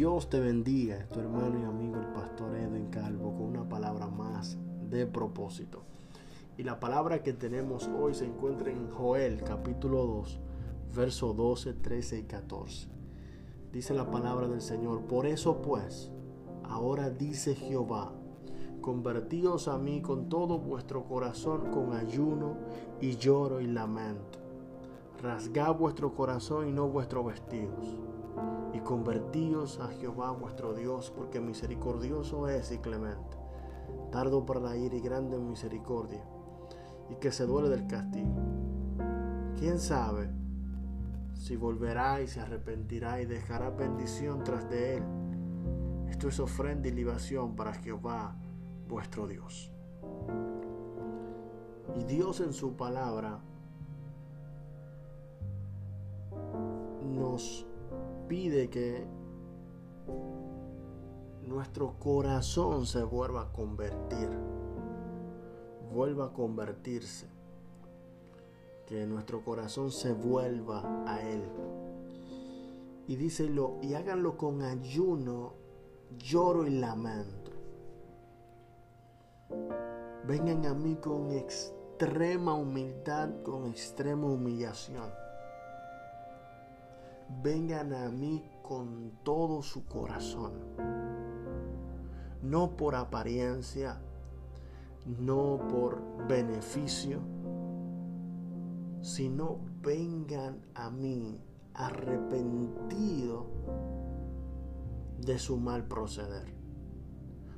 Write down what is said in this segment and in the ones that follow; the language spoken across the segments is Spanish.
Dios te bendiga, tu hermano y amigo el pastor Edwin Calvo, con una palabra más de propósito. Y la palabra que tenemos hoy se encuentra en Joel capítulo 2, versos 12, 13 y 14. Dice la palabra del Señor, por eso pues, ahora dice Jehová, convertíos a mí con todo vuestro corazón con ayuno y lloro y lamento. Rasgad vuestro corazón y no vuestros vestidos y convertíos a Jehová vuestro Dios, porque misericordioso es y clemente, tardo para la y grande en misericordia, y que se duele del castigo. ¿Quién sabe si volverá y se arrepentirá y dejará bendición tras de él? Esto es ofrenda y libación para Jehová vuestro Dios. Y Dios en su palabra nos pide que nuestro corazón se vuelva a convertir, vuelva a convertirse, que nuestro corazón se vuelva a Él. Y díselo, y háganlo con ayuno, lloro y lamento. Vengan a mí con extrema humildad, con extrema humillación vengan a mí con todo su corazón. No por apariencia, no por beneficio, sino vengan a mí arrepentido de su mal proceder.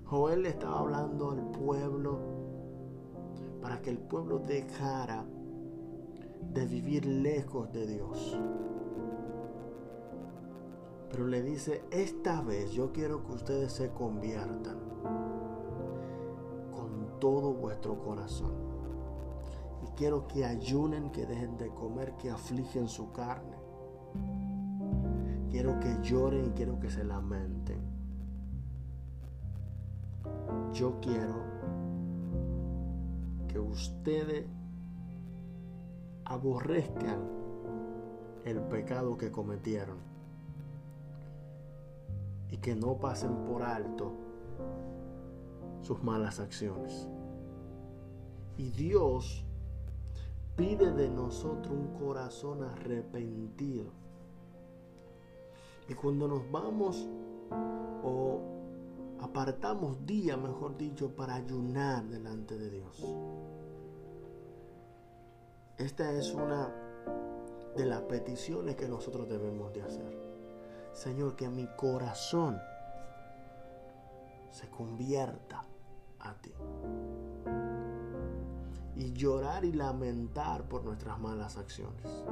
Joel le estaba hablando al pueblo para que el pueblo dejara de vivir lejos de Dios. Pero le dice, esta vez yo quiero que ustedes se conviertan con todo vuestro corazón. Y quiero que ayunen, que dejen de comer, que afligen su carne. Quiero que lloren y quiero que se lamenten. Yo quiero que ustedes aborrezcan el pecado que cometieron y que no pasen por alto sus malas acciones. Y Dios pide de nosotros un corazón arrepentido. Y cuando nos vamos o apartamos día, mejor dicho, para ayunar delante de Dios. Esta es una de las peticiones que nosotros debemos de hacer. Señor, que mi corazón se convierta a ti. Y llorar y lamentar por nuestras malas acciones.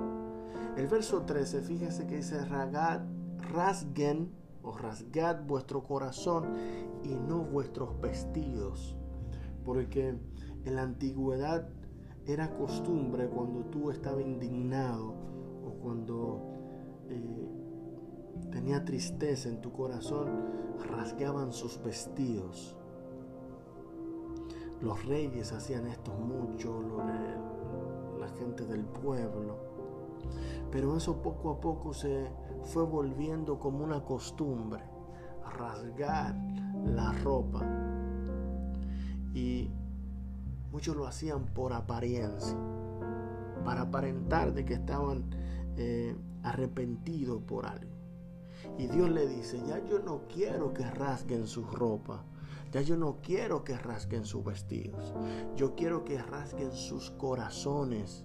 El verso 13, fíjese que dice, rasguen o rasgad vuestro corazón y no vuestros vestidos. Porque en la antigüedad era costumbre cuando tú estabas indignado o cuando eh, tenía tristeza en tu corazón, rasgaban sus vestidos. Los reyes hacían esto mucho, la gente del pueblo. Pero eso poco a poco se fue volviendo como una costumbre, rasgar la ropa. Y muchos lo hacían por apariencia, para aparentar de que estaban eh, arrepentidos por algo. Y Dios le dice, ya yo no quiero que rasguen su ropa. Ya yo no quiero que rasguen sus vestidos. Yo quiero que rasguen sus corazones.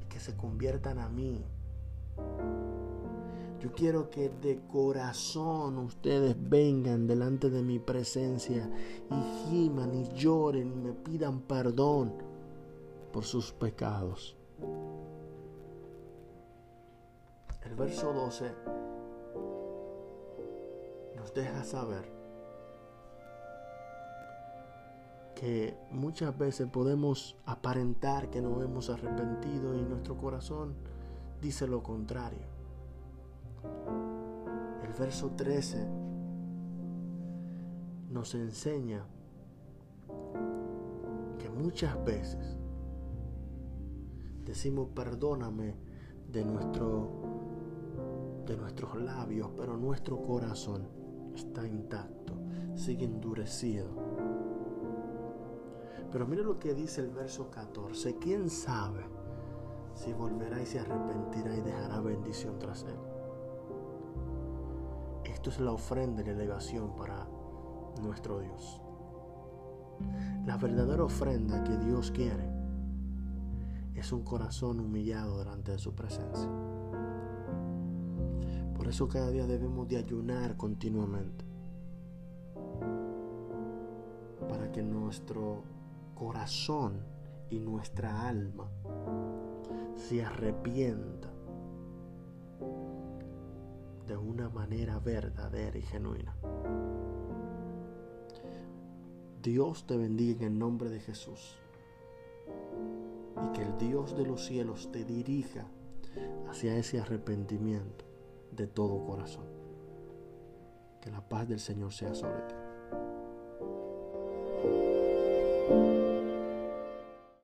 Y que se conviertan a mí. Yo quiero que de corazón ustedes vengan delante de mi presencia y giman y lloren y me pidan perdón por sus pecados. Verso 12 nos deja saber que muchas veces podemos aparentar que nos hemos arrepentido y nuestro corazón dice lo contrario. El verso 13 nos enseña que muchas veces decimos perdóname de nuestro de nuestros labios, pero nuestro corazón está intacto, sigue endurecido. Pero mire lo que dice el verso 14. ¿Quién sabe si volverá y se arrepentirá y dejará bendición tras él? Esto es la ofrenda y la elevación para nuestro Dios. La verdadera ofrenda que Dios quiere es un corazón humillado delante de su presencia. Por eso cada día debemos de ayunar continuamente. Para que nuestro corazón y nuestra alma se arrepienta de una manera verdadera y genuina. Dios te bendiga en el nombre de Jesús y que el Dios de los cielos te dirija hacia ese arrepentimiento de todo corazón. Que la paz del Señor sea sobre ti.